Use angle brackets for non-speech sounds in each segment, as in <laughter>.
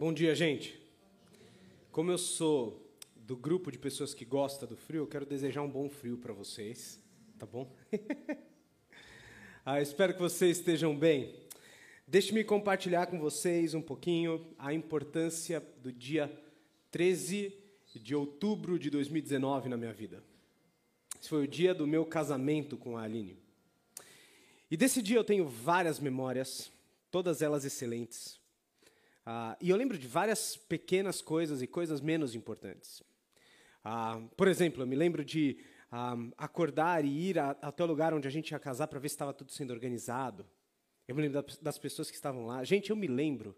Bom dia, gente. Como eu sou do grupo de pessoas que gosta do frio, eu quero desejar um bom frio para vocês, tá bom? <laughs> ah, espero que vocês estejam bem. Deixe-me compartilhar com vocês um pouquinho a importância do dia 13 de outubro de 2019 na minha vida. Esse foi o dia do meu casamento com a Aline. E desse dia eu tenho várias memórias, todas elas excelentes. Ah, e eu lembro de várias pequenas coisas e coisas menos importantes. Ah, por exemplo, eu me lembro de ah, acordar e ir a, até o lugar onde a gente ia casar para ver se estava tudo sendo organizado. Eu me lembro das pessoas que estavam lá. Gente, eu me lembro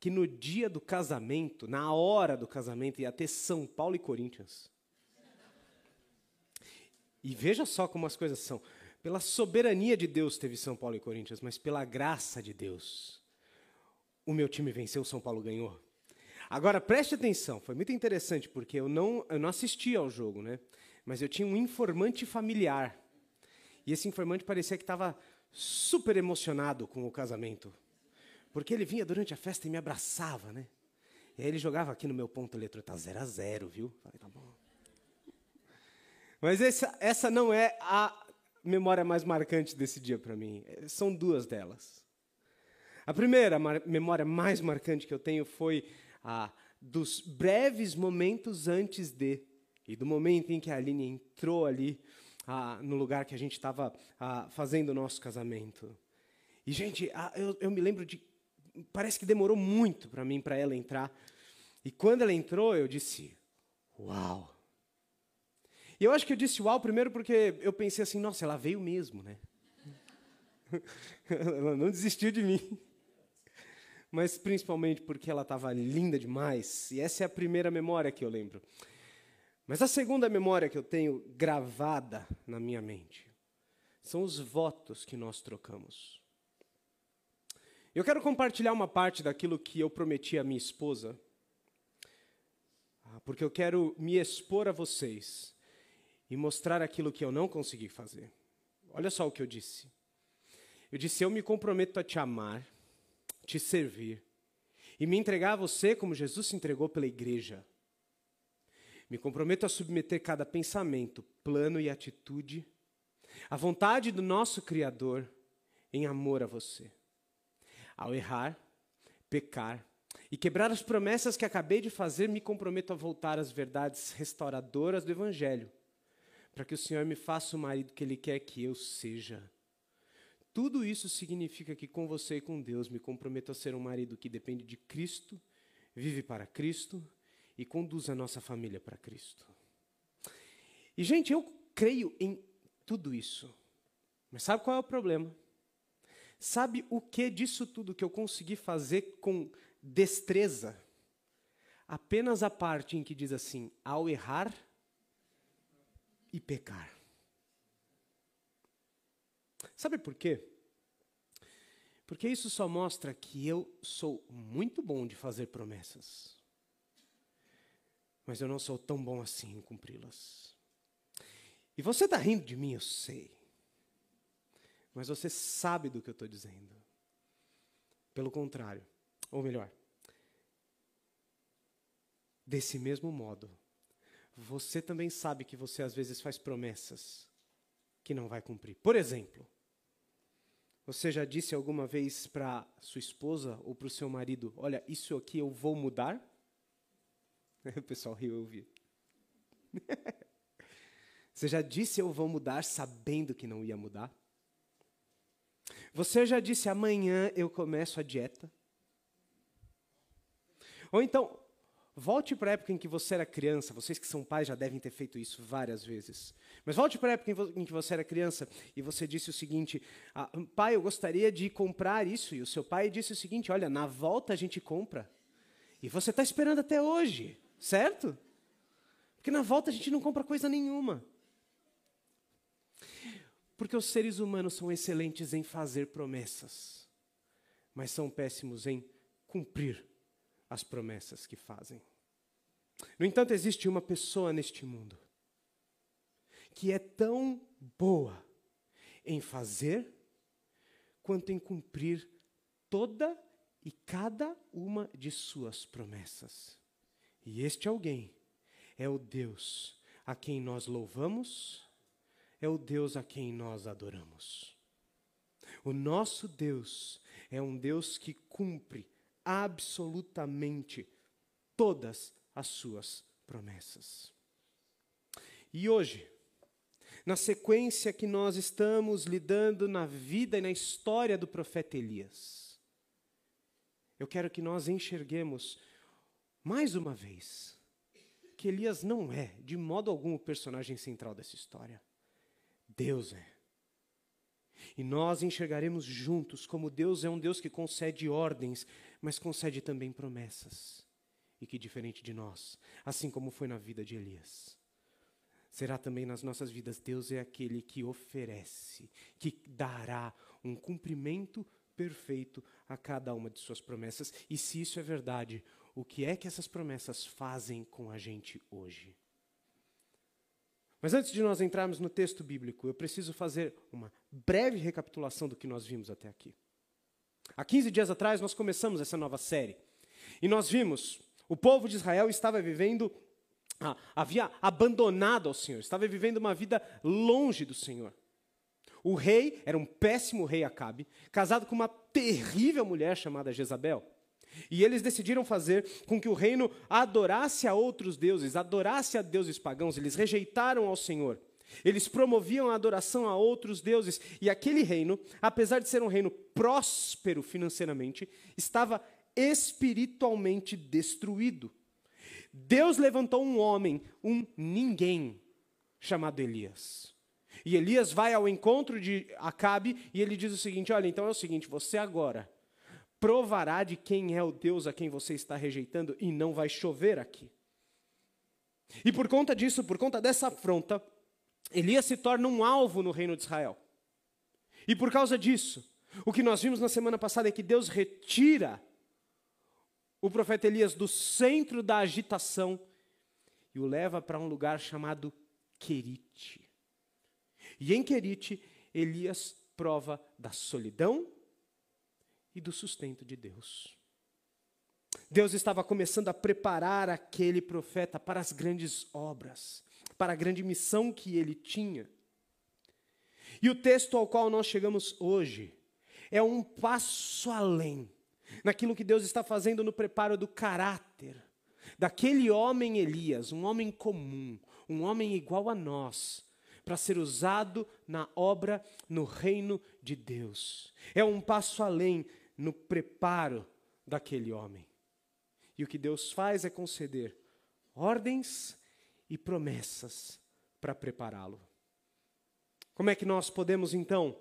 que no dia do casamento, na hora do casamento, ia ter São Paulo e Corinthians. E veja só como as coisas são. Pela soberania de Deus teve São Paulo e Corinthians, mas pela graça de Deus, o meu time venceu, o São Paulo ganhou. Agora preste atenção, foi muito interessante porque eu não, eu não assisti ao jogo, né? Mas eu tinha um informante familiar. E esse informante parecia que estava super emocionado com o casamento. Porque ele vinha durante a festa e me abraçava, né? E aí ele jogava aqui no meu ponto eletrônico, tá zero a zero, viu? Falei, tá bom. Mas essa, essa não é a memória mais marcante desse dia para mim. São duas delas. A primeira memória mais marcante que eu tenho foi a dos breves momentos antes de e do momento em que a Aline entrou ali no lugar que a gente estava fazendo o nosso casamento. E, gente, eu, eu me lembro de. Parece que demorou muito para mim, para ela entrar. E quando ela entrou, eu disse: Uau! E eu acho que eu disse uau primeiro porque eu pensei assim: nossa, ela veio mesmo, né? <laughs> ela não desistiu de mim. Mas principalmente porque ela estava linda demais. E essa é a primeira memória que eu lembro. Mas a segunda memória que eu tenho gravada na minha mente são os votos que nós trocamos. Eu quero compartilhar uma parte daquilo que eu prometi à minha esposa, ah, porque eu quero me expor a vocês e mostrar aquilo que eu não consegui fazer. Olha só o que eu disse. Eu disse: Eu me comprometo a te amar, te servir e me entregar a você como Jesus se entregou pela igreja. Me comprometo a submeter cada pensamento, plano e atitude à vontade do nosso Criador em amor a você. Ao errar, pecar e quebrar as promessas que acabei de fazer, me comprometo a voltar às verdades restauradoras do Evangelho, para que o Senhor me faça o marido que Ele quer que eu seja. Tudo isso significa que com você e com Deus me comprometo a ser um marido que depende de Cristo, vive para Cristo e conduz a nossa família para Cristo. E, gente, eu creio em tudo isso. Mas sabe qual é o problema? Sabe o que disso tudo que eu consegui fazer com destreza? Apenas a parte em que diz assim: ao errar e pecar. Sabe por quê? Porque isso só mostra que eu sou muito bom de fazer promessas mas eu não sou tão bom assim em cumpri-las. E você está rindo de mim, eu sei. Mas você sabe do que eu estou dizendo. Pelo contrário, ou melhor, desse mesmo modo, você também sabe que você às vezes faz promessas que não vai cumprir. Por exemplo, você já disse alguma vez para sua esposa ou para o seu marido: Olha, isso aqui eu vou mudar? <laughs> O pessoal riu, eu vi. <laughs> Você já disse eu vou mudar sabendo que não ia mudar? Você já disse amanhã eu começo a dieta? Ou então, volte para a época em que você era criança, vocês que são pais já devem ter feito isso várias vezes. Mas volte para a época em que você era criança e você disse o seguinte: ah, pai, eu gostaria de comprar isso. E o seu pai disse o seguinte: olha, na volta a gente compra. E você está esperando até hoje. Certo? Porque na volta a gente não compra coisa nenhuma. Porque os seres humanos são excelentes em fazer promessas, mas são péssimos em cumprir as promessas que fazem. No entanto, existe uma pessoa neste mundo que é tão boa em fazer quanto em cumprir toda e cada uma de suas promessas. E este alguém é o Deus a quem nós louvamos, é o Deus a quem nós adoramos. O nosso Deus é um Deus que cumpre absolutamente todas as suas promessas. E hoje, na sequência que nós estamos lidando na vida e na história do profeta Elias, eu quero que nós enxerguemos mais uma vez que Elias não é, de modo algum, o personagem central dessa história. Deus é. E nós enxergaremos juntos como Deus é um Deus que concede ordens, mas concede também promessas. E que, diferente de nós, assim como foi na vida de Elias, será também nas nossas vidas. Deus é aquele que oferece, que dará um cumprimento perfeito a cada uma de suas promessas. E se isso é verdade, o que é que essas promessas fazem com a gente hoje? Mas antes de nós entrarmos no texto bíblico, eu preciso fazer uma breve recapitulação do que nós vimos até aqui. Há 15 dias atrás, nós começamos essa nova série. E nós vimos, o povo de Israel estava vivendo, ah, havia abandonado ao Senhor, estava vivendo uma vida longe do Senhor. O rei era um péssimo rei Acabe, casado com uma terrível mulher chamada Jezabel. E eles decidiram fazer com que o reino adorasse a outros deuses, adorasse a deuses pagãos, eles rejeitaram ao Senhor. Eles promoviam a adoração a outros deuses, e aquele reino, apesar de ser um reino próspero financeiramente, estava espiritualmente destruído. Deus levantou um homem, um ninguém, chamado Elias. E Elias vai ao encontro de Acabe e ele diz o seguinte: Olha, então é o seguinte, você agora provará de quem é o Deus a quem você está rejeitando e não vai chover aqui. E por conta disso, por conta dessa afronta, Elias se torna um alvo no reino de Israel. E por causa disso, o que nós vimos na semana passada é que Deus retira o profeta Elias do centro da agitação e o leva para um lugar chamado Querite. E em Querite, Elias prova da solidão e do sustento de Deus. Deus estava começando a preparar aquele profeta para as grandes obras, para a grande missão que ele tinha. E o texto ao qual nós chegamos hoje é um passo além naquilo que Deus está fazendo no preparo do caráter daquele homem Elias, um homem comum, um homem igual a nós, para ser usado na obra no reino de Deus. É um passo além no preparo daquele homem. E o que Deus faz é conceder ordens e promessas para prepará-lo. Como é que nós podemos então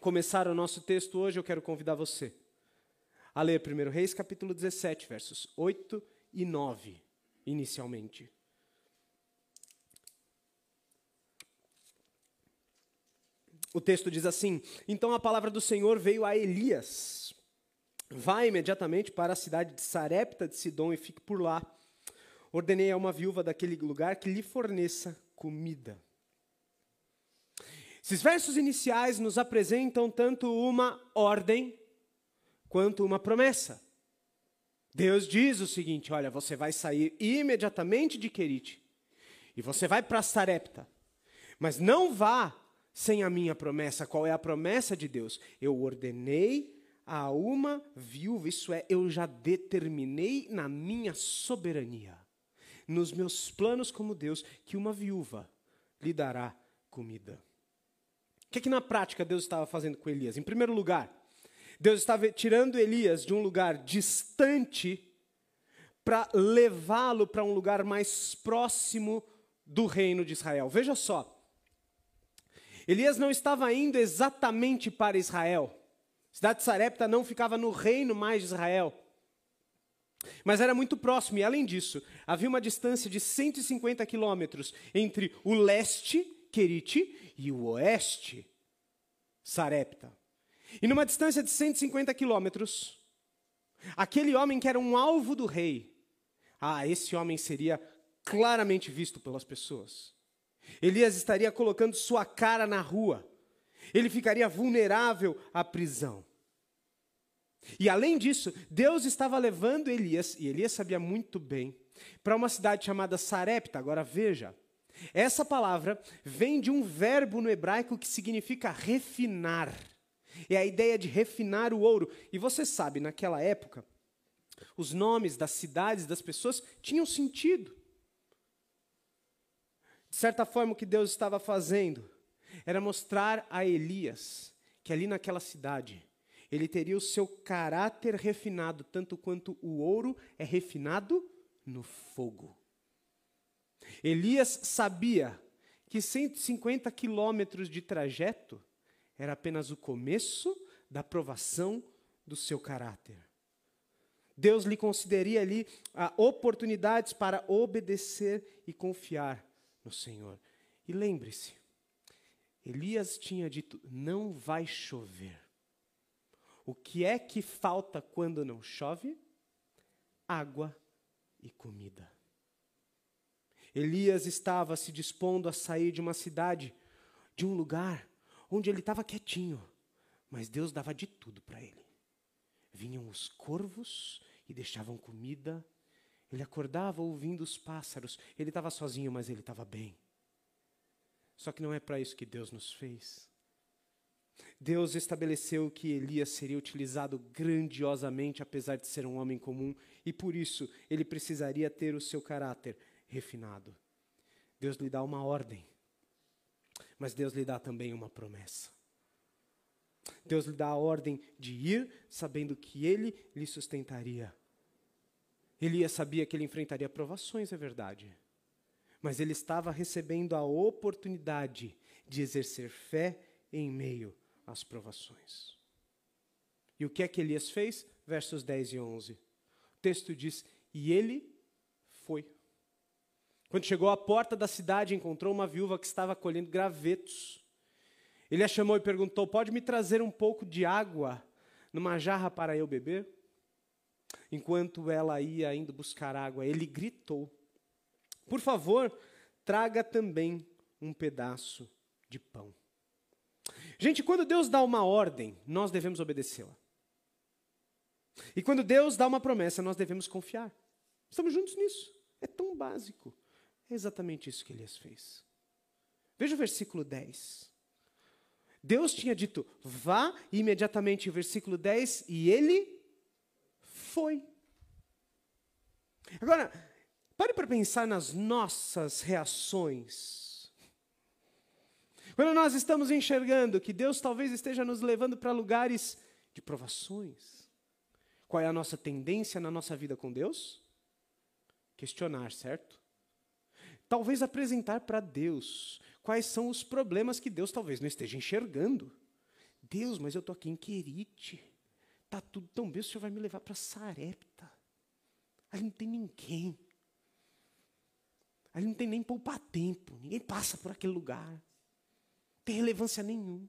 começar o nosso texto hoje? Eu quero convidar você a ler 1 Reis capítulo 17, versos 8 e 9, inicialmente. O texto diz assim: Então a palavra do Senhor veio a Elias Vá imediatamente para a cidade de Sarepta de Sidom e fique por lá. Ordenei a uma viúva daquele lugar que lhe forneça comida. Esses versos iniciais nos apresentam tanto uma ordem quanto uma promessa. Deus diz o seguinte: olha, você vai sair imediatamente de Querite e você vai para Sarepta, mas não vá sem a minha promessa. Qual é a promessa de Deus? Eu ordenei a uma viúva, isso é, eu já determinei na minha soberania, nos meus planos como Deus, que uma viúva lhe dará comida. O que, é que na prática Deus estava fazendo com Elias? Em primeiro lugar, Deus estava tirando Elias de um lugar distante para levá-lo para um lugar mais próximo do reino de Israel. Veja só, Elias não estava indo exatamente para Israel cidade de Sarepta não ficava no reino mais de Israel, mas era muito próximo, e além disso, havia uma distância de 150 quilômetros entre o leste, Querite, e o oeste, Sarepta. E numa distância de 150 quilômetros, aquele homem que era um alvo do rei, ah, esse homem seria claramente visto pelas pessoas. Elias estaria colocando sua cara na rua ele ficaria vulnerável à prisão. E além disso, Deus estava levando Elias, e Elias sabia muito bem, para uma cidade chamada Sarepta. Agora veja, essa palavra vem de um verbo no hebraico que significa refinar. É a ideia de refinar o ouro. E você sabe, naquela época, os nomes das cidades, das pessoas, tinham sentido. De certa forma, o que Deus estava fazendo era mostrar a Elias que ali naquela cidade ele teria o seu caráter refinado, tanto quanto o ouro é refinado no fogo. Elias sabia que 150 quilômetros de trajeto era apenas o começo da provação do seu caráter. Deus lhe concederia ali ah, oportunidades para obedecer e confiar no Senhor. E lembre-se, Elias tinha dito: não vai chover. O que é que falta quando não chove? Água e comida. Elias estava se dispondo a sair de uma cidade, de um lugar onde ele estava quietinho, mas Deus dava de tudo para ele. Vinham os corvos e deixavam comida, ele acordava ouvindo os pássaros, ele estava sozinho, mas ele estava bem. Só que não é para isso que Deus nos fez. Deus estabeleceu que Elias seria utilizado grandiosamente, apesar de ser um homem comum, e por isso ele precisaria ter o seu caráter refinado. Deus lhe dá uma ordem, mas Deus lhe dá também uma promessa. Deus lhe dá a ordem de ir, sabendo que ele lhe sustentaria. Elias sabia que ele enfrentaria provações, é verdade, mas ele estava recebendo a oportunidade de exercer fé em meio às provações. E o que é que Elias fez? Versos 10 e 11. O texto diz: E ele foi. Quando chegou à porta da cidade, encontrou uma viúva que estava colhendo gravetos. Ele a chamou e perguntou: Pode me trazer um pouco de água numa jarra para eu beber? Enquanto ela ia indo buscar água, ele gritou: Por favor, traga também um pedaço de pão. Gente, quando Deus dá uma ordem, nós devemos obedecê-la. E quando Deus dá uma promessa, nós devemos confiar. Estamos juntos nisso. É tão básico. É exatamente isso que Elias fez. Veja o versículo 10. Deus tinha dito, vá, imediatamente versículo 10, e ele foi. Agora, pare para pensar nas nossas reações quando nós estamos enxergando que Deus talvez esteja nos levando para lugares de provações, qual é a nossa tendência na nossa vida com Deus? Questionar, certo? Talvez apresentar para Deus quais são os problemas que Deus talvez não esteja enxergando. Deus, mas eu estou aqui em Querite. Está tudo tão bem, o Senhor vai me levar para Sarepta. Ali não tem ninguém. Ali não tem nem poupar tempo. Ninguém passa por aquele lugar tem relevância nenhuma.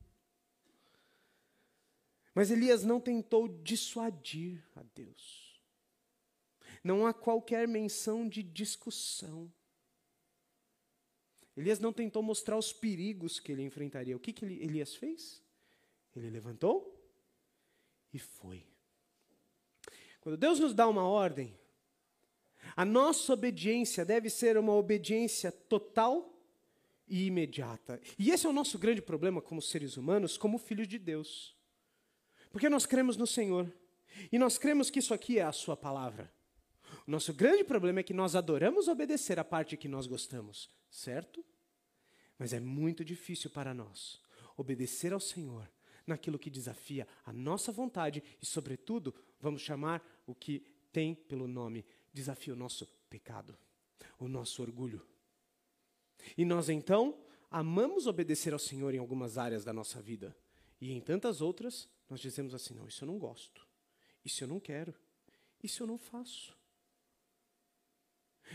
Mas Elias não tentou dissuadir a Deus. Não há qualquer menção de discussão. Elias não tentou mostrar os perigos que ele enfrentaria. O que, que Elias fez? Ele levantou e foi. Quando Deus nos dá uma ordem, a nossa obediência deve ser uma obediência total e imediata. E esse é o nosso grande problema como seres humanos, como filhos de Deus. Porque nós cremos no Senhor. E nós cremos que isso aqui é a Sua palavra. O nosso grande problema é que nós adoramos obedecer a parte que nós gostamos, certo? Mas é muito difícil para nós obedecer ao Senhor naquilo que desafia a nossa vontade e, sobretudo, vamos chamar o que tem pelo nome, desafia o nosso pecado, o nosso orgulho. E nós então amamos obedecer ao Senhor em algumas áreas da nossa vida. E em tantas outras, nós dizemos assim: não, isso eu não gosto. Isso eu não quero. Isso eu não faço.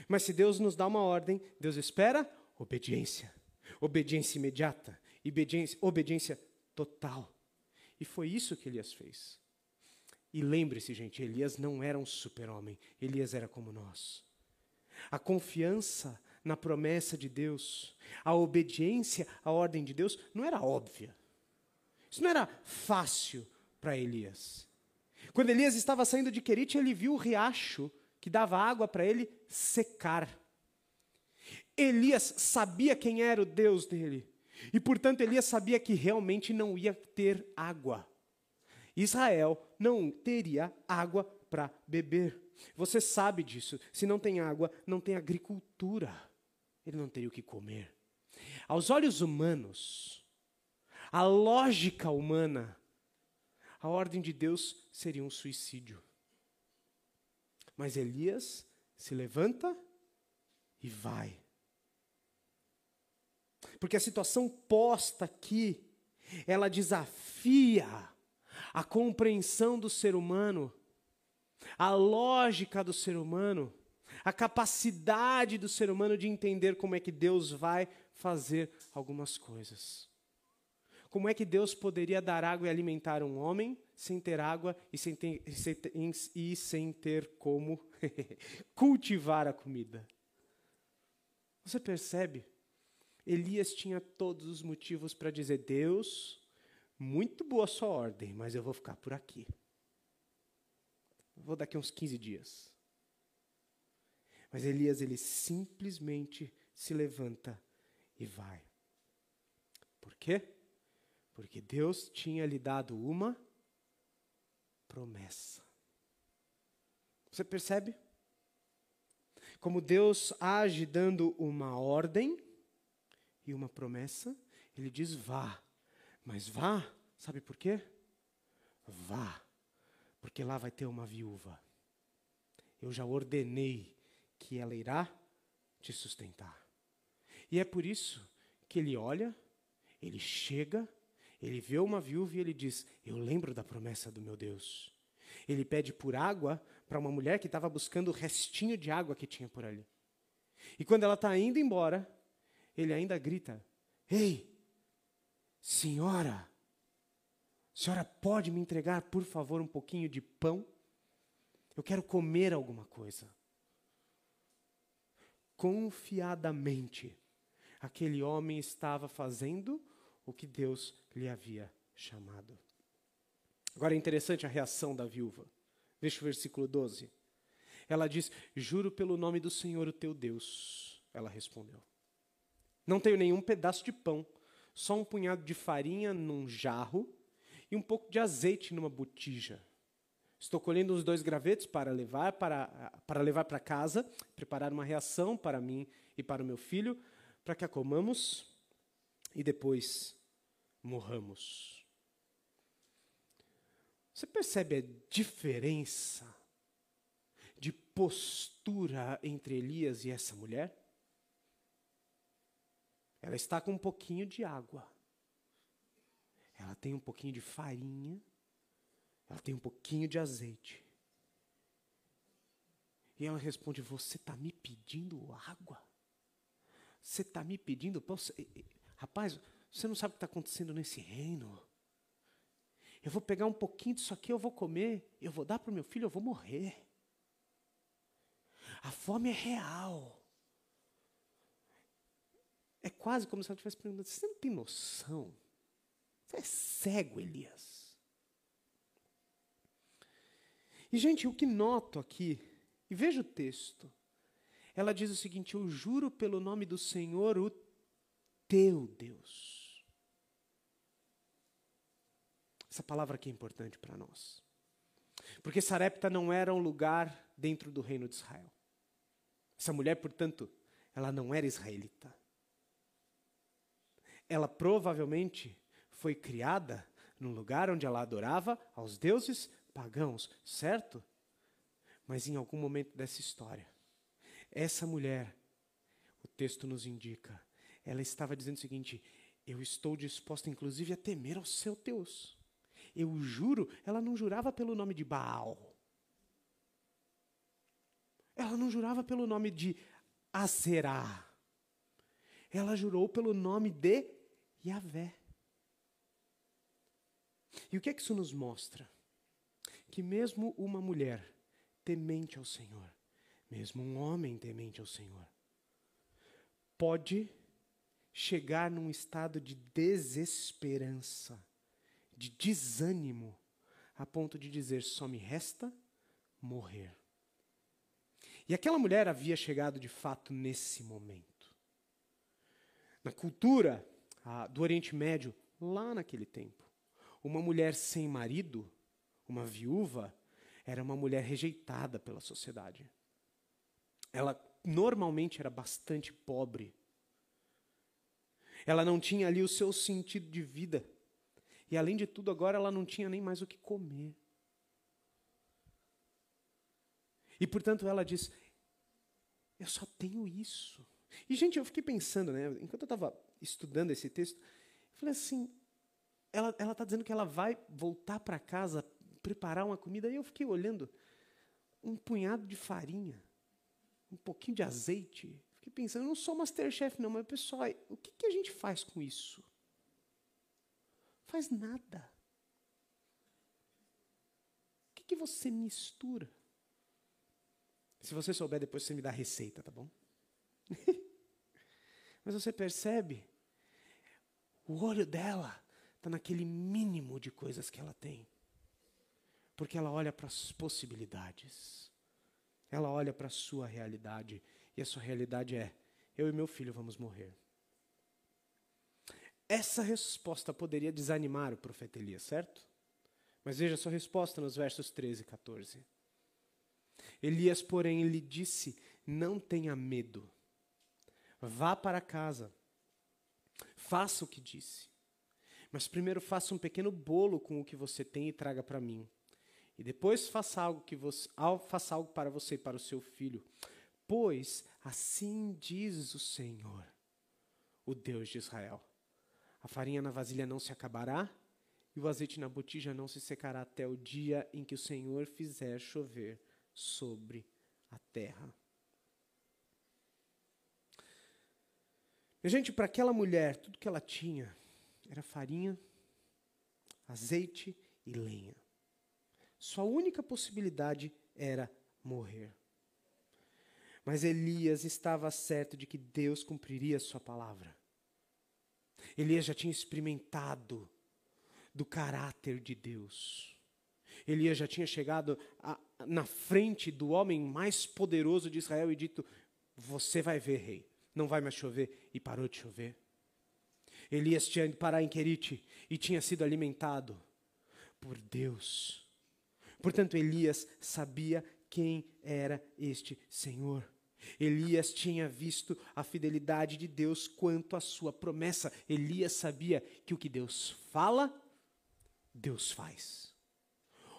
Mas se Deus nos dá uma ordem, Deus espera obediência. Obediência imediata. Obediência, obediência total. E foi isso que Elias fez. E lembre-se, gente, Elias não era um super-homem. Elias era como nós. A confiança na promessa de Deus, a obediência à ordem de Deus não era óbvia. Isso não era fácil para Elias. Quando Elias estava saindo de Querite, ele viu o riacho que dava água para ele secar. Elias sabia quem era o Deus dele. E, portanto, Elias sabia que realmente não ia ter água. Israel não teria água para beber. Você sabe disso. Se não tem água, não tem agricultura. Ele não teria o que comer. Aos olhos humanos, a lógica humana, a ordem de Deus seria um suicídio. Mas Elias se levanta e vai. Porque a situação posta aqui, ela desafia a compreensão do ser humano, a lógica do ser humano, a capacidade do ser humano de entender como é que Deus vai fazer algumas coisas. Como é que Deus poderia dar água e alimentar um homem sem ter água e sem ter, sem ter, e sem ter como <laughs> cultivar a comida? Você percebe? Elias tinha todos os motivos para dizer: Deus, muito boa sua ordem, mas eu vou ficar por aqui. Vou daqui uns 15 dias. Mas Elias, ele simplesmente se levanta e vai. Por quê? Porque Deus tinha lhe dado uma promessa. Você percebe? Como Deus age dando uma ordem e uma promessa, ele diz: vá. Mas vá, sabe por quê? Vá, porque lá vai ter uma viúva. Eu já ordenei que ela irá te sustentar. E é por isso que ele olha, ele chega, ele vê uma viúva e ele diz: Eu lembro da promessa do meu Deus. Ele pede por água para uma mulher que estava buscando o restinho de água que tinha por ali. E quando ela está indo embora, ele ainda grita: Ei, senhora, senhora pode me entregar, por favor, um pouquinho de pão? Eu quero comer alguma coisa. Confiadamente, aquele homem estava fazendo o que Deus lhe havia chamado. Agora é interessante a reação da viúva. Veja o versículo 12. Ela diz: Juro pelo nome do Senhor, o teu Deus. Ela respondeu. Não tenho nenhum pedaço de pão, só um punhado de farinha num jarro e um pouco de azeite numa botija. Estou colhendo os dois gravetos para levar para, para levar para casa, preparar uma reação para mim e para o meu filho, para que a comamos e depois morramos. Você percebe a diferença de postura entre Elias e essa mulher? Ela está com um pouquinho de água. Ela tem um pouquinho de farinha. Ela tem um pouquinho de azeite. E ela responde: Você está me pedindo água? Você está me pedindo? Rapaz, você não sabe o que está acontecendo nesse reino. Eu vou pegar um pouquinho disso aqui, eu vou comer, eu vou dar para o meu filho, eu vou morrer. A fome é real. É quase como se ela estivesse perguntando: você não tem noção? Você é cego, Elias. E, gente, o que noto aqui, e veja o texto, ela diz o seguinte: Eu juro pelo nome do Senhor, o teu Deus. Essa palavra aqui é importante para nós. Porque Sarepta não era um lugar dentro do reino de Israel. Essa mulher, portanto, ela não era israelita ela provavelmente foi criada num lugar onde ela adorava aos deuses pagãos, certo? Mas em algum momento dessa história, essa mulher, o texto nos indica, ela estava dizendo o seguinte: eu estou disposta, inclusive, a temer ao seu Deus. Eu juro, ela não jurava pelo nome de Baal. Ela não jurava pelo nome de Azerá. Ela jurou pelo nome de Yahvé. E o que é que isso nos mostra? Que mesmo uma mulher temente ao Senhor, mesmo um homem temente ao Senhor, pode chegar num estado de desesperança, de desânimo, a ponto de dizer: só me resta morrer. E aquela mulher havia chegado de fato nesse momento. Na cultura ah, do Oriente Médio, lá naquele tempo, uma mulher sem marido, uma viúva, era uma mulher rejeitada pela sociedade. Ela normalmente era bastante pobre. Ela não tinha ali o seu sentido de vida. E além de tudo, agora ela não tinha nem mais o que comer. E portanto ela diz: Eu só tenho isso. E gente, eu fiquei pensando, né, enquanto eu estava estudando esse texto, eu falei assim: ela está dizendo que ela vai voltar para casa, preparar uma comida, e eu fiquei olhando um punhado de farinha um pouquinho de azeite. Pensando, eu não sou Masterchef não, mas pessoal, o que, que a gente faz com isso? Faz nada. O que, que você mistura? Se você souber, depois você me dá a receita, tá bom? <laughs> mas você percebe, o olho dela está naquele mínimo de coisas que ela tem. Porque ela olha para as possibilidades. Ela olha para a sua realidade e a sua realidade é: eu e meu filho vamos morrer. Essa resposta poderia desanimar o profeta Elias, certo? Mas veja a sua resposta nos versos 13 e 14. Elias, porém, lhe disse: Não tenha medo. Vá para casa. Faça o que disse. Mas primeiro faça um pequeno bolo com o que você tem e traga para mim. E depois faça algo que você, faça algo para você e para o seu filho. Pois assim diz o Senhor, o Deus de Israel: a farinha na vasilha não se acabará, e o azeite na botija não se secará até o dia em que o Senhor fizer chover sobre a terra. Gente, para aquela mulher, tudo que ela tinha era farinha, azeite e lenha. Sua única possibilidade era morrer. Mas Elias estava certo de que Deus cumpriria sua palavra. Elias já tinha experimentado do caráter de Deus. Elias já tinha chegado a, na frente do homem mais poderoso de Israel e dito: Você vai ver, rei, não vai mais chover. E parou de chover. Elias tinha ido parar em Querite e tinha sido alimentado por Deus. Portanto, Elias sabia quem era este Senhor. Elias tinha visto a fidelidade de Deus quanto à sua promessa. Elias sabia que o que Deus fala, Deus faz.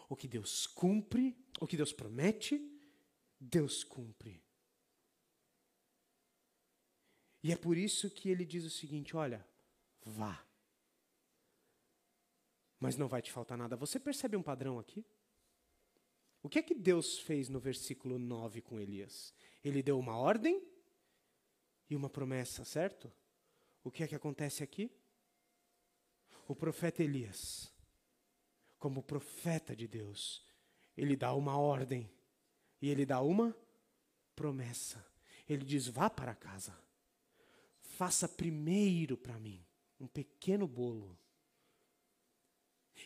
O que Deus cumpre, o que Deus promete, Deus cumpre. E é por isso que ele diz o seguinte: olha, vá. Mas não vai te faltar nada. Você percebe um padrão aqui? O que é que Deus fez no versículo 9 com Elias? Ele deu uma ordem e uma promessa, certo? O que é que acontece aqui? O profeta Elias, como profeta de Deus, ele dá uma ordem e ele dá uma promessa. Ele diz: vá para casa, faça primeiro para mim um pequeno bolo.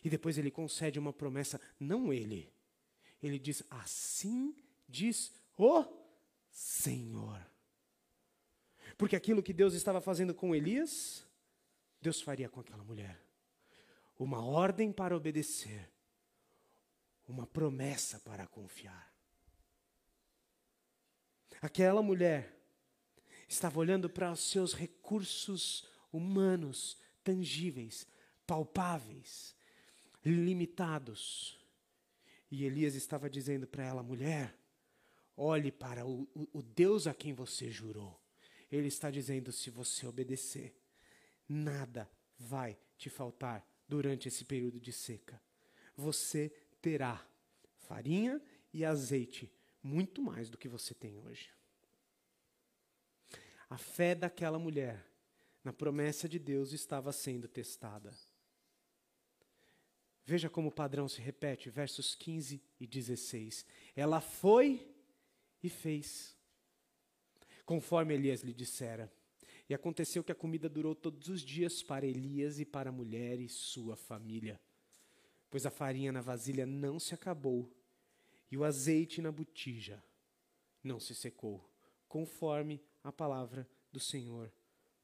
E depois ele concede uma promessa, não ele, ele diz: Assim diz o Senhor. Porque aquilo que Deus estava fazendo com Elias, Deus faria com aquela mulher. Uma ordem para obedecer, uma promessa para confiar. Aquela mulher estava olhando para os seus recursos humanos, tangíveis, palpáveis, limitados. E Elias estava dizendo para ela: mulher, olhe para o, o, Deus a quem você jurou. Ele está dizendo: se você obedecer, nada vai te faltar durante esse período de seca. Você terá farinha e azeite, muito mais do que você tem hoje. A fé daquela mulher na promessa de Deus estava sendo testada. Veja como o padrão se repete, versos 15 e 16. Ela foi e fez, conforme Elias lhe dissera. E aconteceu que a comida durou todos os dias para Elias e para a mulher e sua família. pois a farinha na vasilha não se acabou e o azeite na botija não se secou, conforme a palavra do Senhor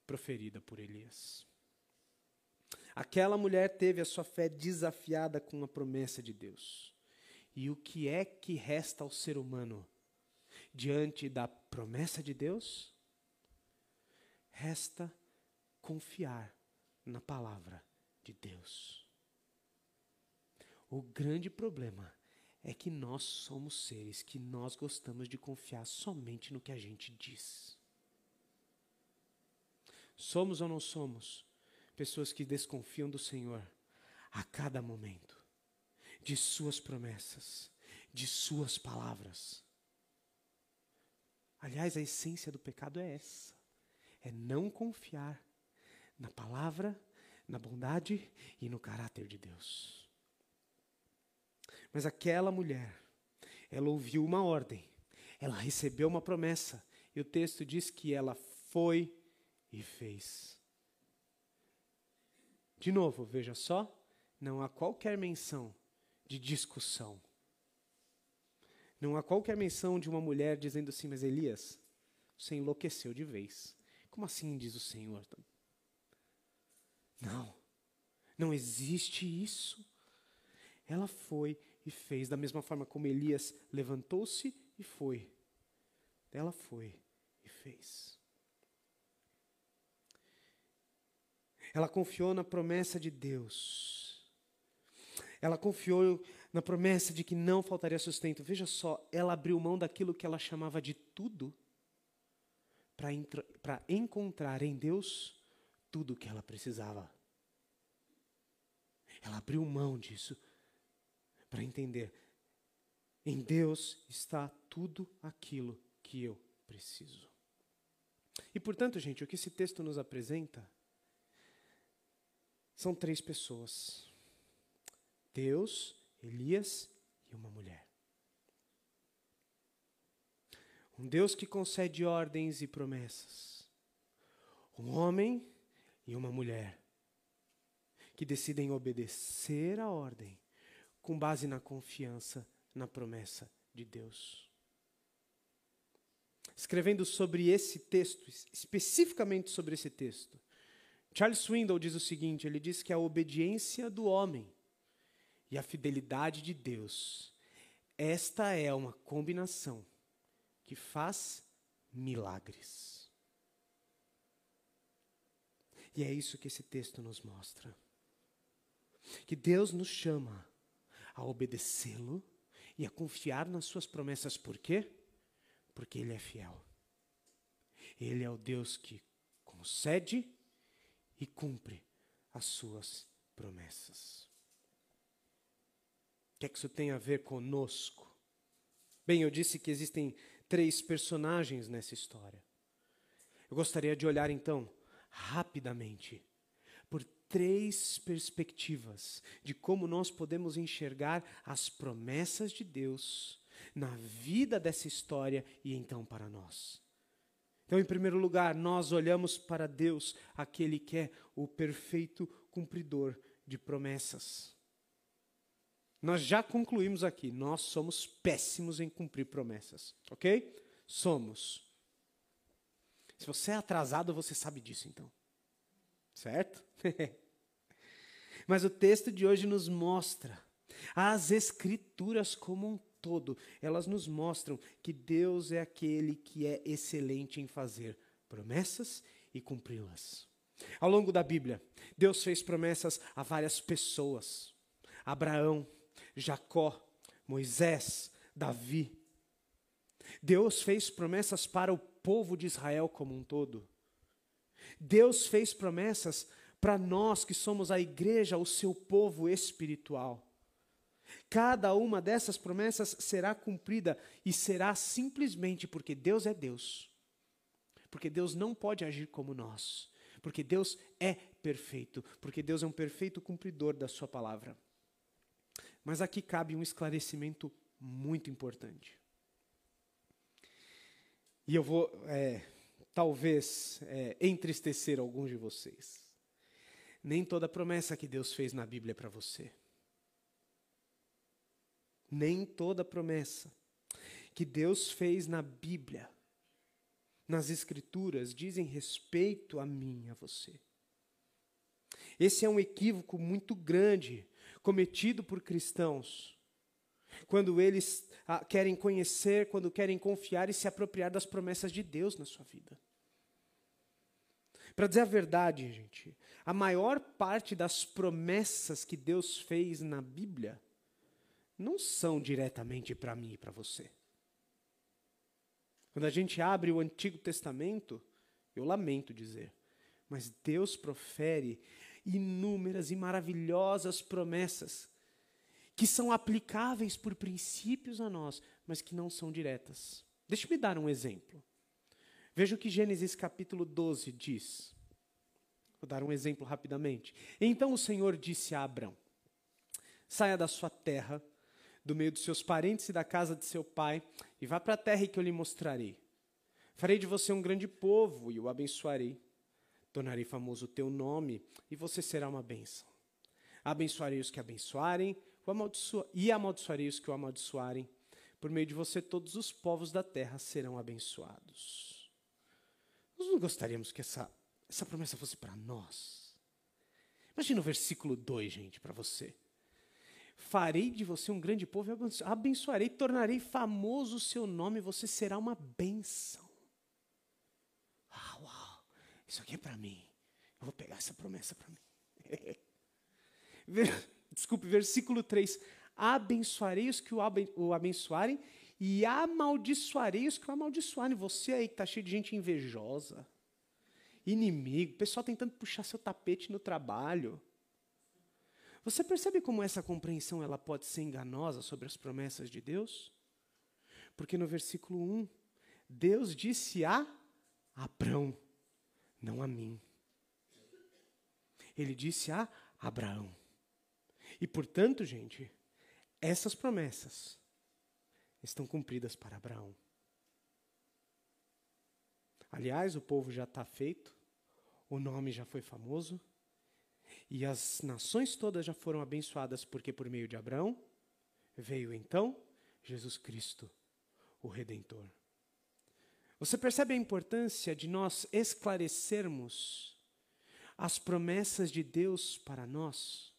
proferida por Elias. Aquela mulher teve a sua fé desafiada com a promessa de Deus. E o que é que resta ao ser humano diante da promessa de Deus? Resta confiar na palavra de Deus. O grande problema é que nós somos seres que nós gostamos de confiar somente no que a gente diz. Somos ou não somos pessoas que desconfiam do Senhor a cada momento, de Suas promessas, de Suas palavras. Aliás, a essência do pecado é essa: é não confiar na palavra, na bondade e no caráter de Deus. Mas aquela mulher, ela ouviu uma ordem, ela recebeu uma promessa, e o texto diz que ela foi e fez. De novo, veja só, não há qualquer menção de discussão. Não há qualquer menção de uma mulher dizendo assim, mas Elias, você enlouqueceu de vez. Como assim diz o Senhor? Não, não existe isso. Ela foi e fez, da mesma forma como Elias levantou-se e foi. Ela foi e fez. Ela confiou na promessa de Deus. Ela confiou na promessa de que não faltaria sustento. Veja só, ela abriu mão daquilo que ela chamava de tudo para encontrar em Deus tudo o que ela precisava. Ela abriu mão disso para entender: em Deus está tudo aquilo que eu preciso. E portanto, gente, o que esse texto nos apresenta são três pessoas: Deus, Elias e uma mulher. Um Deus que concede ordens e promessas. Um homem e uma mulher que decidem obedecer a ordem com base na confiança na promessa de Deus. Escrevendo sobre esse texto, especificamente sobre esse texto, Charles Swindoll diz o seguinte: ele diz que a obediência do homem e a fidelidade de Deus, esta é uma combinação que faz milagres. E é isso que esse texto nos mostra. Que Deus nos chama a obedecê-lo e a confiar nas suas promessas. Por quê? Porque Ele é fiel. Ele é o Deus que concede e cumpre as suas promessas. Que é que isso tem a ver conosco? Bem, eu disse que existem três personagens nessa história. Eu gostaria de olhar então, rapidamente, por três perspectivas de como nós podemos enxergar as promessas de Deus na vida dessa história e então para nós. Então, em primeiro lugar, nós olhamos para Deus, aquele que é o perfeito cumpridor de promessas. Nós já concluímos aqui, nós somos péssimos em cumprir promessas, ok? Somos. Se você é atrasado, você sabe disso, então. Certo? <laughs> Mas o texto de hoje nos mostra as Escrituras como um todo, elas nos mostram que Deus é aquele que é excelente em fazer promessas e cumpri-las. Ao longo da Bíblia, Deus fez promessas a várias pessoas: Abraão, Jacó, Moisés, Davi. Deus fez promessas para o povo de Israel como um todo. Deus fez promessas para nós que somos a igreja, o seu povo espiritual. Cada uma dessas promessas será cumprida e será simplesmente porque Deus é Deus. Porque Deus não pode agir como nós. Porque Deus é perfeito. Porque Deus é um perfeito cumpridor da Sua palavra. Mas aqui cabe um esclarecimento muito importante. E eu vou, é, talvez, é, entristecer alguns de vocês. Nem toda promessa que Deus fez na Bíblia é para você. Nem toda promessa que Deus fez na Bíblia, nas Escrituras, dizem respeito a mim, a você. Esse é um equívoco muito grande cometido por cristãos quando eles ah, querem conhecer, quando querem confiar e se apropriar das promessas de Deus na sua vida. Para dizer a verdade, gente, a maior parte das promessas que Deus fez na Bíblia não são diretamente para mim e para você. Quando a gente abre o Antigo Testamento, eu lamento dizer, mas Deus profere inúmeras e maravilhosas promessas que são aplicáveis por princípios a nós, mas que não são diretas. Deixe-me dar um exemplo. Veja o que Gênesis capítulo 12 diz. Vou dar um exemplo rapidamente. Então o Senhor disse a Abrão: Saia da sua terra, do meio dos seus parentes e da casa de seu pai, e vá para a terra que eu lhe mostrarei. Farei de você um grande povo e o abençoarei. Tornarei famoso o teu nome e você será uma bênção. Abençoarei os que abençoarem e amaldiçoarei os que o amaldiçoarem. Por meio de você, todos os povos da terra serão abençoados. Nós não gostaríamos que essa, essa promessa fosse para nós. Imagina o versículo 2, gente, para você. Farei de você um grande povo e abençoarei, tornarei famoso o seu nome, e você será uma bênção. Uau, uau, isso aqui é para mim. Eu vou pegar essa promessa para mim. <laughs> desculpe, versículo 3. Abençoarei os que o abençoarem e amaldiçoarei os que o amaldiçoarem. Você aí que está cheio de gente invejosa, inimigo, pessoal tentando puxar seu tapete no trabalho. Você percebe como essa compreensão ela pode ser enganosa sobre as promessas de Deus? Porque no versículo 1, Deus disse a Abrão, não a mim. Ele disse a Abraão. E portanto, gente, essas promessas estão cumpridas para Abraão. Aliás, o povo já está feito, o nome já foi famoso, e as nações todas já foram abençoadas, porque por meio de Abraão veio então Jesus Cristo, o Redentor. Você percebe a importância de nós esclarecermos as promessas de Deus para nós?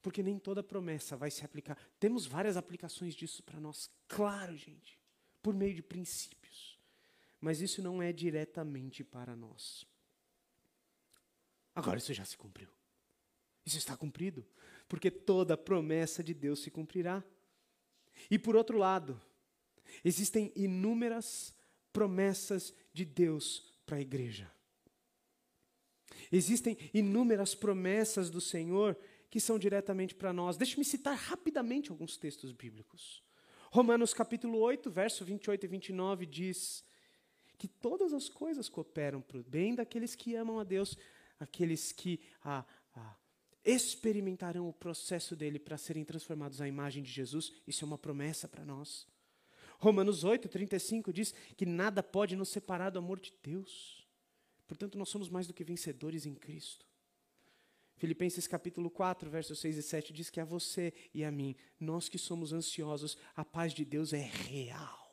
Porque nem toda promessa vai se aplicar. Temos várias aplicações disso para nós, claro, gente, por meio de princípios. Mas isso não é diretamente para nós. Agora isso já se cumpriu. Isso está cumprido, porque toda promessa de Deus se cumprirá. E por outro lado, existem inúmeras promessas de Deus para a igreja. Existem inúmeras promessas do Senhor que são diretamente para nós. Deixe-me citar rapidamente alguns textos bíblicos. Romanos capítulo 8, verso 28 e 29 diz que todas as coisas cooperam para o bem daqueles que amam a Deus, aqueles que ah, ah, experimentarão o processo dele para serem transformados à imagem de Jesus. Isso é uma promessa para nós. Romanos 8, 35 diz que nada pode nos separar do amor de Deus. Portanto, nós somos mais do que vencedores em Cristo. Filipenses capítulo 4, versos 6 e 7 diz que a você e a mim, nós que somos ansiosos, a paz de Deus é real.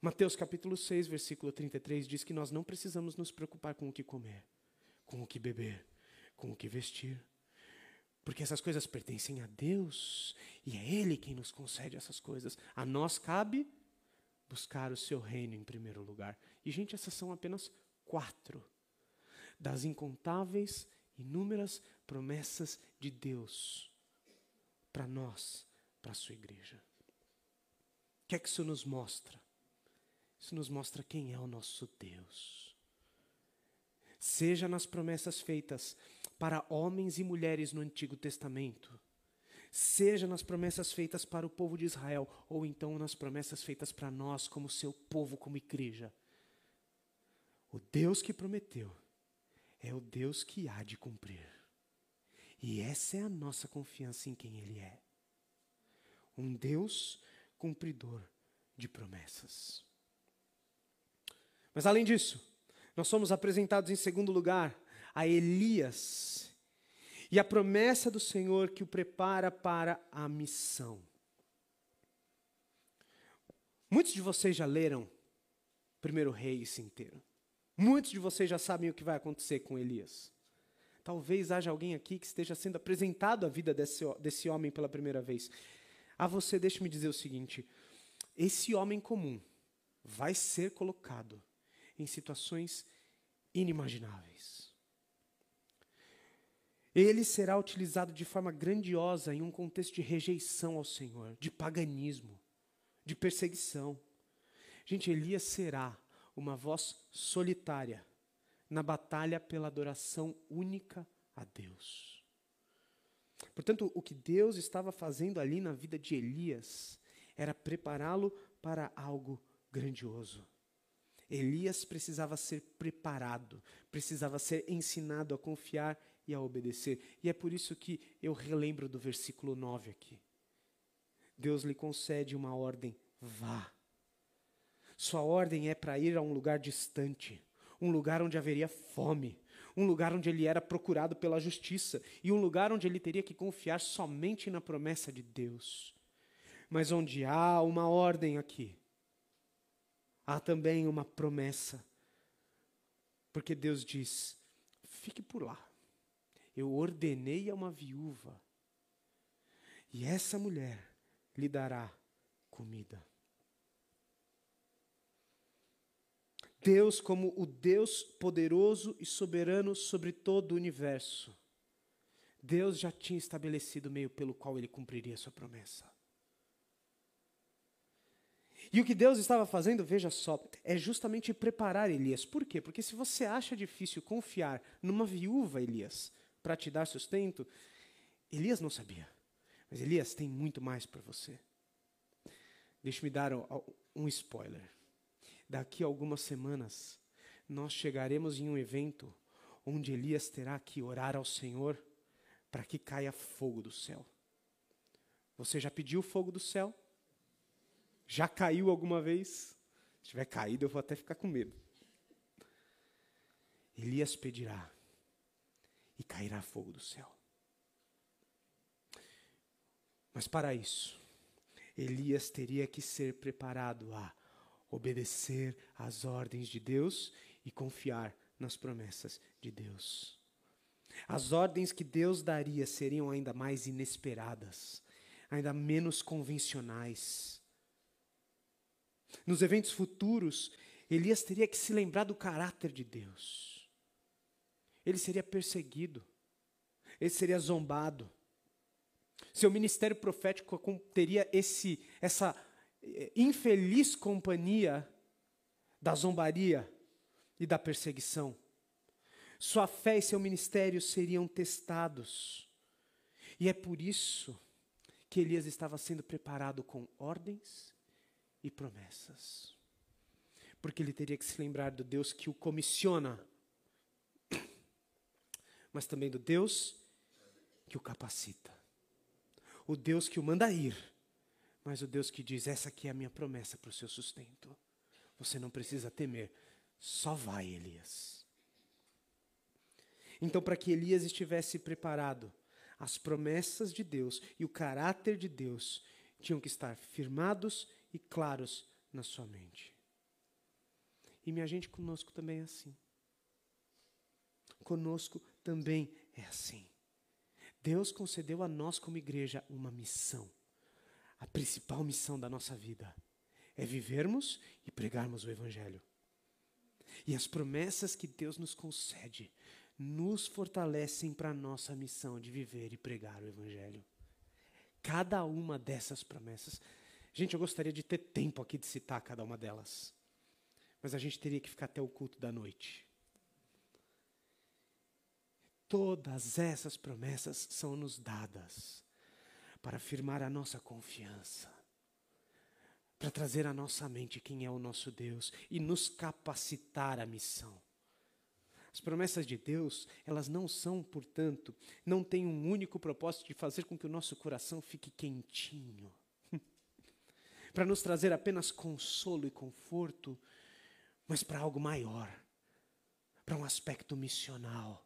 Mateus capítulo 6, versículo 33 diz que nós não precisamos nos preocupar com o que comer, com o que beber, com o que vestir. Porque essas coisas pertencem a Deus e é Ele quem nos concede essas coisas. A nós cabe buscar o seu reino em primeiro lugar. E, gente, essas são apenas quatro das incontáveis, inúmeras promessas de Deus para nós, para a sua igreja. O que é que isso nos mostra? Isso nos mostra quem é o nosso Deus. Seja nas promessas feitas para homens e mulheres no Antigo Testamento, seja nas promessas feitas para o povo de Israel, ou então nas promessas feitas para nós, como seu povo, como igreja. O Deus que prometeu é o Deus que há de cumprir. E essa é a nossa confiança em quem Ele é. Um Deus cumpridor de promessas. Mas além disso, nós somos apresentados em segundo lugar a Elias. E a promessa do Senhor que o prepara para a missão. Muitos de vocês já leram Primeiro Reis inteiro. Muitos de vocês já sabem o que vai acontecer com Elias. Talvez haja alguém aqui que esteja sendo apresentado a vida desse, desse homem pela primeira vez. A você, deixe-me dizer o seguinte: esse homem comum vai ser colocado em situações inimagináveis. Ele será utilizado de forma grandiosa em um contexto de rejeição ao Senhor, de paganismo, de perseguição. Gente, Elias será uma voz solitária na batalha pela adoração única a Deus. Portanto, o que Deus estava fazendo ali na vida de Elias era prepará-lo para algo grandioso. Elias precisava ser preparado, precisava ser ensinado a confiar e a obedecer. E é por isso que eu relembro do versículo 9 aqui. Deus lhe concede uma ordem: vá. Sua ordem é para ir a um lugar distante, um lugar onde haveria fome, um lugar onde ele era procurado pela justiça e um lugar onde ele teria que confiar somente na promessa de Deus. Mas onde há uma ordem aqui, há também uma promessa. Porque Deus diz: fique por lá. Eu ordenei a uma viúva, e essa mulher lhe dará comida. Deus, como o Deus poderoso e soberano sobre todo o universo, Deus já tinha estabelecido o meio pelo qual ele cumpriria sua promessa. E o que Deus estava fazendo, veja só, é justamente preparar Elias. Por quê? Porque se você acha difícil confiar numa viúva, Elias, para te dar sustento, Elias não sabia. Mas Elias tem muito mais para você. Deixe-me dar um spoiler daqui a algumas semanas, nós chegaremos em um evento onde Elias terá que orar ao Senhor para que caia fogo do céu. Você já pediu fogo do céu? Já caiu alguma vez? Se tiver caído, eu vou até ficar com medo. Elias pedirá e cairá fogo do céu. Mas para isso, Elias teria que ser preparado a obedecer às ordens de Deus e confiar nas promessas de Deus. As ordens que Deus daria seriam ainda mais inesperadas, ainda menos convencionais. Nos eventos futuros, Elias teria que se lembrar do caráter de Deus. Ele seria perseguido, ele seria zombado. Seu ministério profético teria esse, essa infeliz companhia da zombaria e da perseguição. Sua fé e seu ministério seriam testados. E é por isso que Elias estava sendo preparado com ordens e promessas. Porque ele teria que se lembrar do Deus que o comissiona, mas também do Deus que o capacita. O Deus que o manda ir mas o Deus que diz: essa aqui é a minha promessa para o seu sustento. Você não precisa temer, só vai, Elias. Então, para que Elias estivesse preparado, as promessas de Deus e o caráter de Deus tinham que estar firmados e claros na sua mente. E minha gente, conosco também é assim. Conosco também é assim. Deus concedeu a nós, como igreja, uma missão a principal missão da nossa vida é vivermos e pregarmos o Evangelho. E as promessas que Deus nos concede nos fortalecem para a nossa missão de viver e pregar o Evangelho. Cada uma dessas promessas. Gente, eu gostaria de ter tempo aqui de citar cada uma delas. Mas a gente teria que ficar até o culto da noite. Todas essas promessas são nos dadas para afirmar a nossa confiança, para trazer à nossa mente quem é o nosso Deus e nos capacitar à missão. As promessas de Deus, elas não são, portanto, não têm um único propósito de fazer com que o nosso coração fique quentinho, <laughs> para nos trazer apenas consolo e conforto, mas para algo maior, para um aspecto missional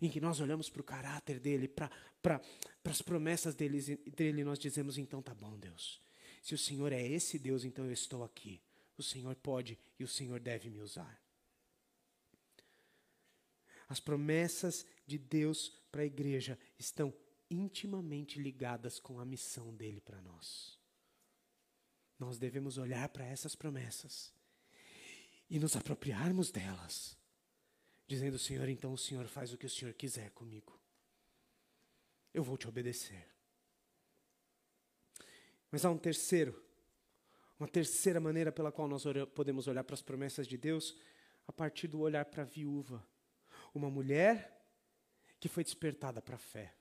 em que nós olhamos para o caráter dele, para pra, as promessas dele, dele, nós dizemos: então tá bom, Deus. Se o Senhor é esse Deus, então eu estou aqui. O Senhor pode e o Senhor deve me usar. As promessas de Deus para a igreja estão intimamente ligadas com a missão dele para nós. Nós devemos olhar para essas promessas e nos apropriarmos delas, dizendo: Senhor, então o Senhor faz o que o Senhor quiser comigo. Eu vou te obedecer. Mas há um terceiro, uma terceira maneira pela qual nós podemos olhar para as promessas de Deus, a partir do olhar para a viúva. Uma mulher que foi despertada para a fé.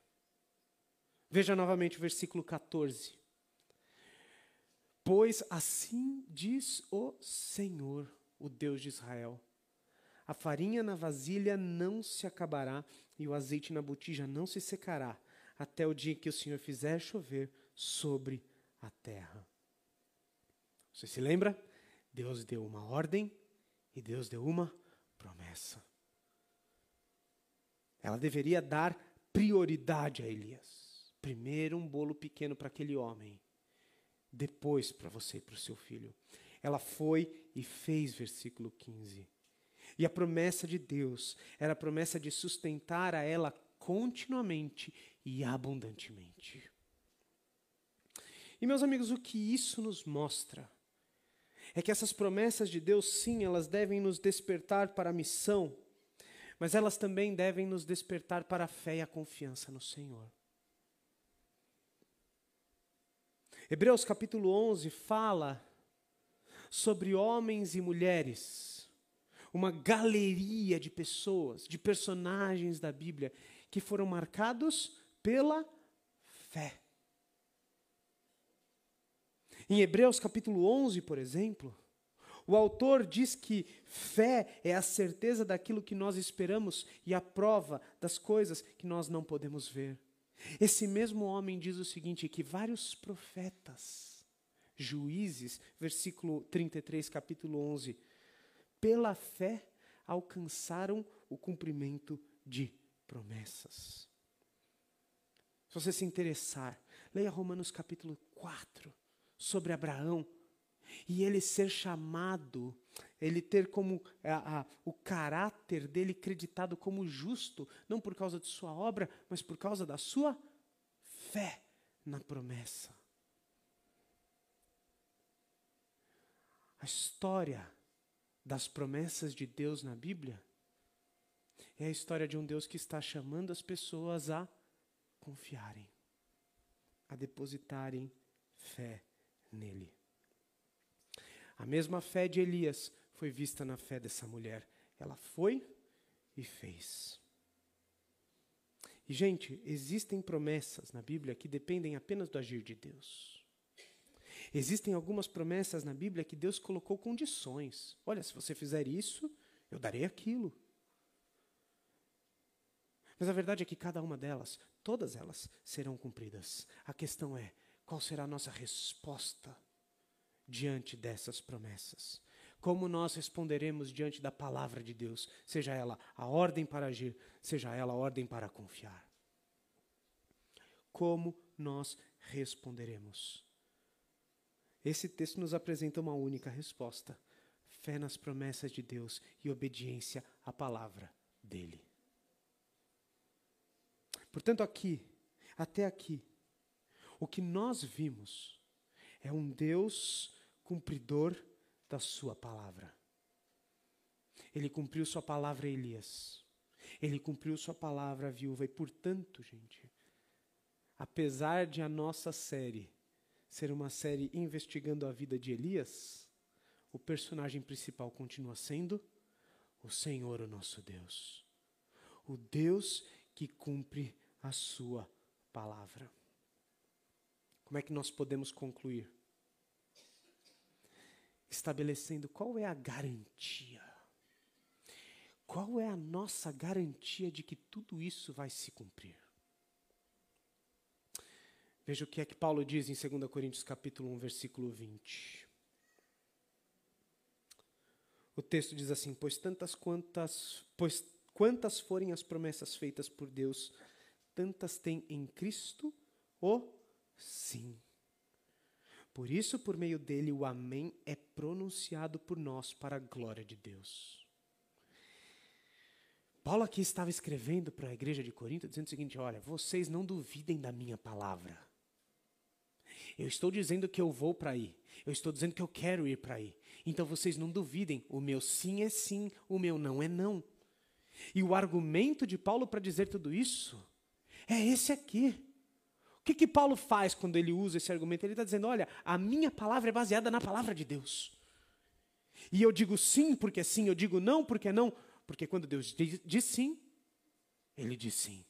Veja novamente o versículo 14. Pois assim diz o Senhor, o Deus de Israel: a farinha na vasilha não se acabará e o azeite na botija não se secará, até o dia que o Senhor fizer chover sobre a terra. Você se lembra? Deus deu uma ordem e Deus deu uma promessa. Ela deveria dar prioridade a Elias. Primeiro um bolo pequeno para aquele homem, depois para você e para o seu filho. Ela foi e fez, versículo 15. E a promessa de Deus era a promessa de sustentar a ela continuamente e abundantemente. E meus amigos, o que isso nos mostra é que essas promessas de Deus, sim, elas devem nos despertar para a missão, mas elas também devem nos despertar para a fé e a confiança no Senhor. Hebreus capítulo 11 fala sobre homens e mulheres, uma galeria de pessoas, de personagens da Bíblia, que foram marcados pela fé. Em Hebreus capítulo 11, por exemplo, o autor diz que fé é a certeza daquilo que nós esperamos e a prova das coisas que nós não podemos ver. Esse mesmo homem diz o seguinte: que vários profetas, juízes, versículo 33, capítulo 11, pela fé alcançaram o cumprimento de promessas. Se você se interessar, leia Romanos capítulo 4 sobre Abraão e ele ser chamado, ele ter como a, a, o caráter dele creditado como justo, não por causa de sua obra, mas por causa da sua fé na promessa. A história das promessas de Deus na Bíblia é a história de um Deus que está chamando as pessoas a confiarem, a depositarem fé nele. A mesma fé de Elias foi vista na fé dessa mulher. Ela foi e fez. E, gente, existem promessas na Bíblia que dependem apenas do agir de Deus. Existem algumas promessas na Bíblia que Deus colocou condições. Olha, se você fizer isso, eu darei aquilo. Mas a verdade é que cada uma delas, todas elas, serão cumpridas. A questão é: qual será a nossa resposta diante dessas promessas? Como nós responderemos diante da palavra de Deus, seja ela a ordem para agir, seja ela a ordem para confiar? Como nós responderemos? Esse texto nos apresenta uma única resposta: fé nas promessas de Deus e obediência à palavra dele. Portanto, aqui, até aqui, o que nós vimos é um Deus cumpridor da Sua palavra. Ele cumpriu Sua palavra a Elias. Ele cumpriu Sua palavra à viúva. E, portanto, gente, apesar de a nossa série ser uma série investigando a vida de Elias, o personagem principal continua sendo o Senhor, o nosso Deus. O Deus que cumpre a Sua palavra. Como é que nós podemos concluir? Estabelecendo qual é a garantia. Qual é a nossa garantia de que tudo isso vai se cumprir? Veja o que é que Paulo diz em 2 Coríntios capítulo 1, versículo 20. O texto diz assim: "Pois tantas quantas, pois Quantas forem as promessas feitas por Deus, tantas tem em Cristo o sim. Por isso, por meio dele, o Amém é pronunciado por nós para a glória de Deus. Paulo aqui estava escrevendo para a igreja de Corinto, dizendo o seguinte: olha, vocês não duvidem da minha palavra. Eu estou dizendo que eu vou para aí. Eu estou dizendo que eu quero ir para aí. Então vocês não duvidem. O meu sim é sim, o meu não é não. E o argumento de Paulo para dizer tudo isso é esse aqui. O que, que Paulo faz quando ele usa esse argumento? Ele está dizendo: olha, a minha palavra é baseada na palavra de Deus. E eu digo sim porque é sim, eu digo não porque é não. Porque quando Deus diz, diz sim, ele diz sim.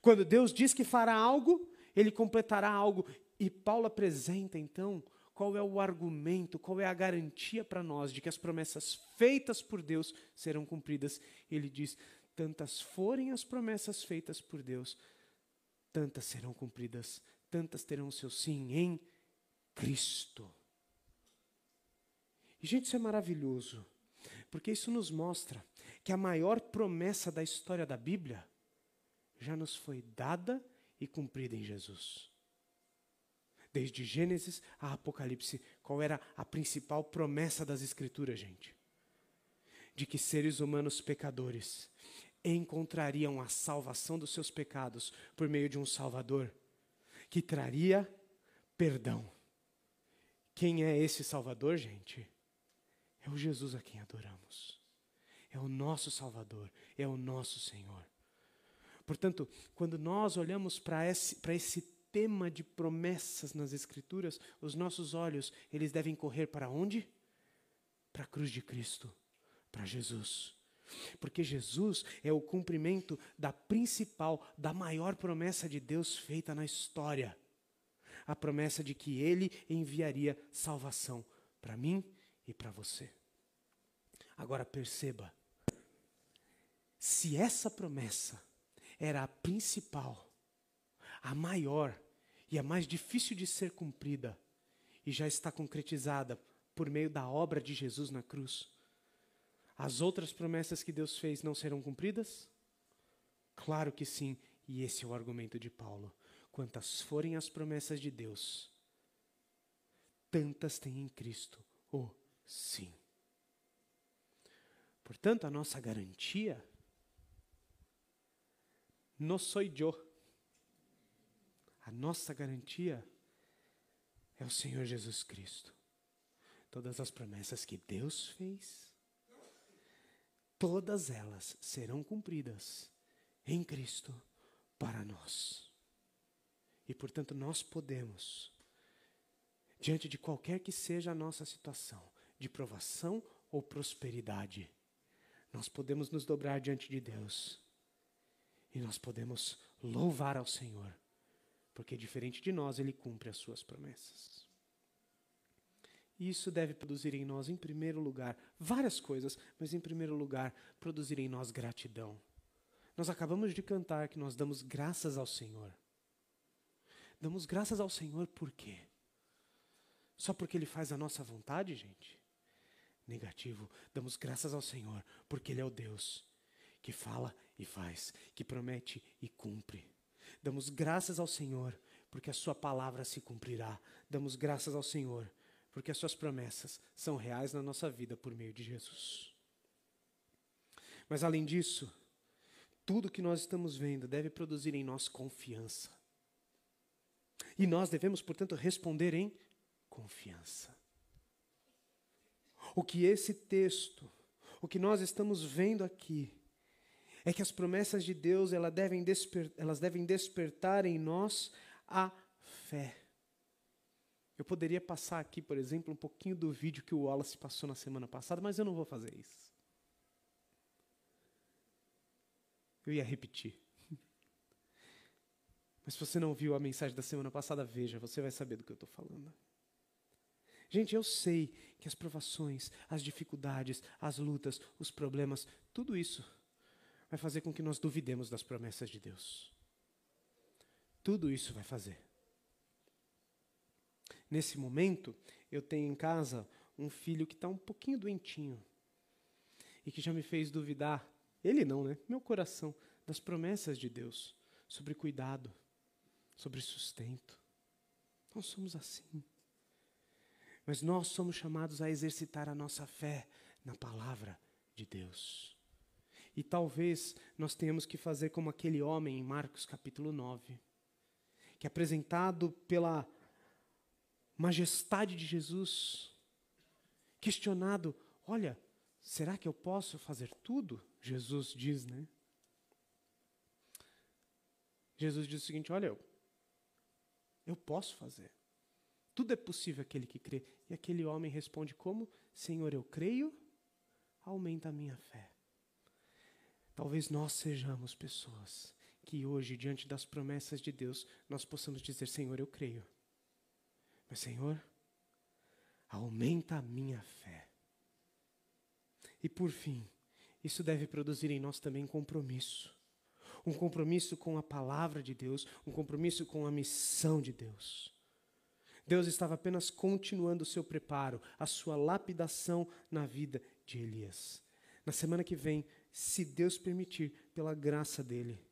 Quando Deus diz que fará algo, ele completará algo. E Paulo apresenta então qual é o argumento, qual é a garantia para nós de que as promessas feitas por Deus serão cumpridas. Ele diz: tantas forem as promessas feitas por Deus, tantas serão cumpridas, tantas terão seu sim em Cristo. E, gente, isso é maravilhoso, porque isso nos mostra que a maior promessa da história da Bíblia já nos foi dada e cumprida em Jesus. Desde Gênesis a Apocalipse, qual era a principal promessa das Escrituras, gente? De que seres humanos pecadores encontrariam a salvação dos seus pecados por meio de um Salvador que traria perdão. Quem é esse Salvador, gente? É o Jesus a quem adoramos. É o nosso Salvador, é o nosso Senhor. Portanto, quando nós olhamos para esse, esse tema de promessas nas Escrituras, os nossos olhos, eles devem correr para onde? Para a cruz de Cristo, para Jesus. Porque Jesus é o cumprimento da principal, da maior promessa de Deus feita na história. A promessa de que Ele enviaria salvação para mim e para você. Agora perceba, se essa promessa era a principal, a maior e a mais difícil de ser cumprida, e já está concretizada por meio da obra de Jesus na cruz, as outras promessas que Deus fez não serão cumpridas? Claro que sim, e esse é o argumento de Paulo. Quantas forem as promessas de Deus, tantas tem em Cristo o sim. Portanto, a nossa garantia não sou eu. A nossa garantia é o Senhor Jesus Cristo. Todas as promessas que Deus fez, todas elas serão cumpridas em Cristo para nós. E portanto nós podemos, diante de qualquer que seja a nossa situação, de provação ou prosperidade, nós podemos nos dobrar diante de Deus e nós podemos louvar ao Senhor, porque diferente de nós, Ele cumpre as suas promessas. E isso deve produzir em nós, em primeiro lugar, várias coisas, mas em primeiro lugar, produzir em nós gratidão. Nós acabamos de cantar que nós damos graças ao Senhor. Damos graças ao Senhor por quê? Só porque Ele faz a nossa vontade, gente? Negativo. Damos graças ao Senhor porque Ele é o Deus que fala e faz, que promete e cumpre. Damos graças ao Senhor porque a Sua palavra se cumprirá. Damos graças ao Senhor porque as suas promessas são reais na nossa vida por meio de Jesus. Mas além disso, tudo que nós estamos vendo deve produzir em nós confiança. E nós devemos, portanto, responder em confiança. O que esse texto, o que nós estamos vendo aqui, é que as promessas de Deus elas devem, elas devem despertar em nós a fé. Eu poderia passar aqui, por exemplo, um pouquinho do vídeo que o Wallace passou na semana passada, mas eu não vou fazer isso. Eu ia repetir. <laughs> Mas se você não viu a mensagem da semana passada, veja, você vai saber do que eu estou falando. Gente, eu sei que as provações, as dificuldades, as lutas, os problemas, tudo isso vai fazer com que nós duvidemos das promessas de Deus. Tudo isso vai fazer. Nesse momento, eu tenho em casa um filho que está um pouquinho doentinho e que já me fez duvidar ele não, né? Meu coração, das promessas de Deus sobre cuidado, sobre sustento. Nós somos assim. Mas nós somos chamados a exercitar a nossa fé na palavra de Deus. E talvez nós tenhamos que fazer como aquele homem em Marcos capítulo 9, que apresentado pela majestade de Jesus, questionado: olha, será que eu posso fazer tudo? Jesus diz, né? Jesus diz o seguinte: olha, eu, eu posso fazer. Tudo é possível aquele que crê. E aquele homem responde: Como? Senhor, eu creio, aumenta a minha fé. Talvez nós sejamos pessoas que hoje, diante das promessas de Deus, nós possamos dizer: Senhor, eu creio. Mas, Senhor, aumenta a minha fé. E por fim, isso deve produzir em nós também compromisso. Um compromisso com a palavra de Deus, um compromisso com a missão de Deus. Deus estava apenas continuando o seu preparo, a sua lapidação na vida de Elias. Na semana que vem, se Deus permitir, pela graça dele,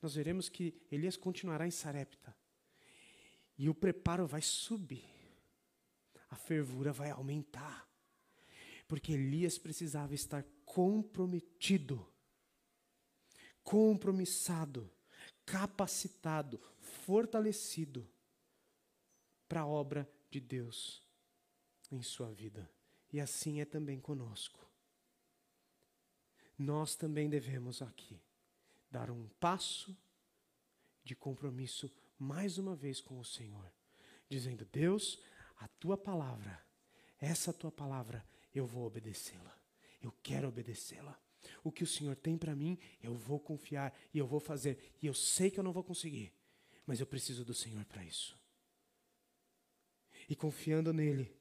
nós veremos que Elias continuará em Sarepta. E o preparo vai subir. A fervura vai aumentar. Porque Elias precisava estar comprometido, compromissado, capacitado, fortalecido para a obra de Deus em sua vida. E assim é também conosco. Nós também devemos aqui dar um passo de compromisso mais uma vez com o Senhor, dizendo: Deus, a tua palavra, essa tua palavra, eu vou obedecê-la. Eu quero obedecê-la. O que o Senhor tem para mim, eu vou confiar e eu vou fazer. E eu sei que eu não vou conseguir, mas eu preciso do Senhor para isso. E confiando nele,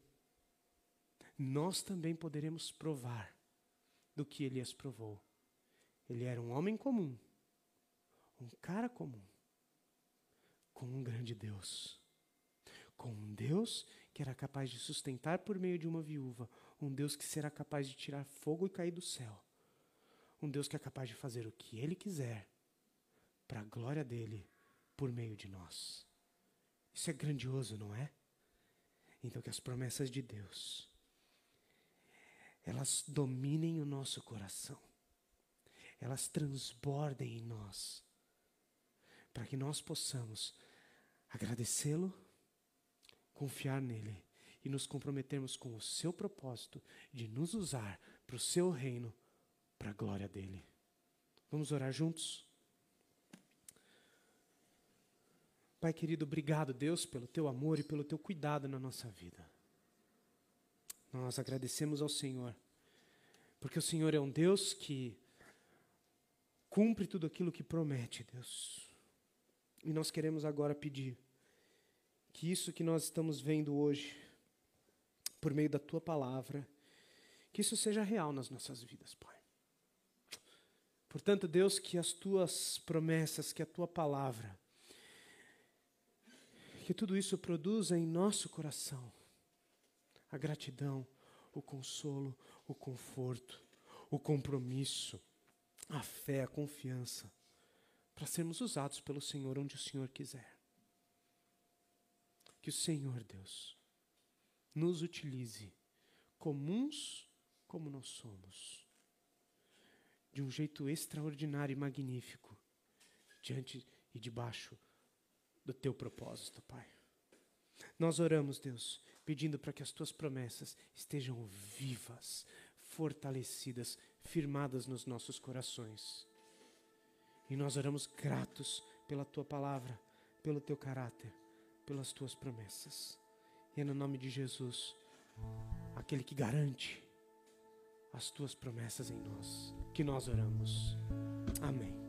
nós também poderemos provar do que Elias provou. Ele era um homem comum, um cara comum, com um grande Deus. Com um Deus que era capaz de sustentar por meio de uma viúva, um Deus que será capaz de tirar fogo e cair do céu, um Deus que é capaz de fazer o que Ele quiser, para a glória dele, por meio de nós. Isso é grandioso, não é? Então, que as promessas de Deus, elas dominem o nosso coração, elas transbordem em nós, para que nós possamos agradecê-lo, confiar nele e nos comprometermos com o seu propósito de nos usar para o seu reino, para a glória dele. Vamos orar juntos? Pai querido, obrigado, Deus, pelo teu amor e pelo teu cuidado na nossa vida. Nós agradecemos ao Senhor, porque o Senhor é um Deus que cumpre tudo aquilo que promete, Deus. E nós queremos agora pedir que isso que nós estamos vendo hoje, por meio da tua palavra, que isso seja real nas nossas vidas, Pai. Portanto, Deus, que as tuas promessas, que a tua palavra, que tudo isso produza em nosso coração a gratidão, o consolo, o conforto, o compromisso, a fé, a confiança, para sermos usados pelo Senhor onde o Senhor quiser. Que o Senhor, Deus, nos utilize comuns como nós somos, de um jeito extraordinário e magnífico, diante e debaixo do teu propósito, Pai. Nós oramos, Deus, pedindo para que as tuas promessas estejam vivas, fortalecidas, firmadas nos nossos corações. E nós oramos gratos pela tua palavra, pelo teu caráter, pelas tuas promessas. E é no nome de Jesus, aquele que garante as tuas promessas em nós, que nós oramos. Amém.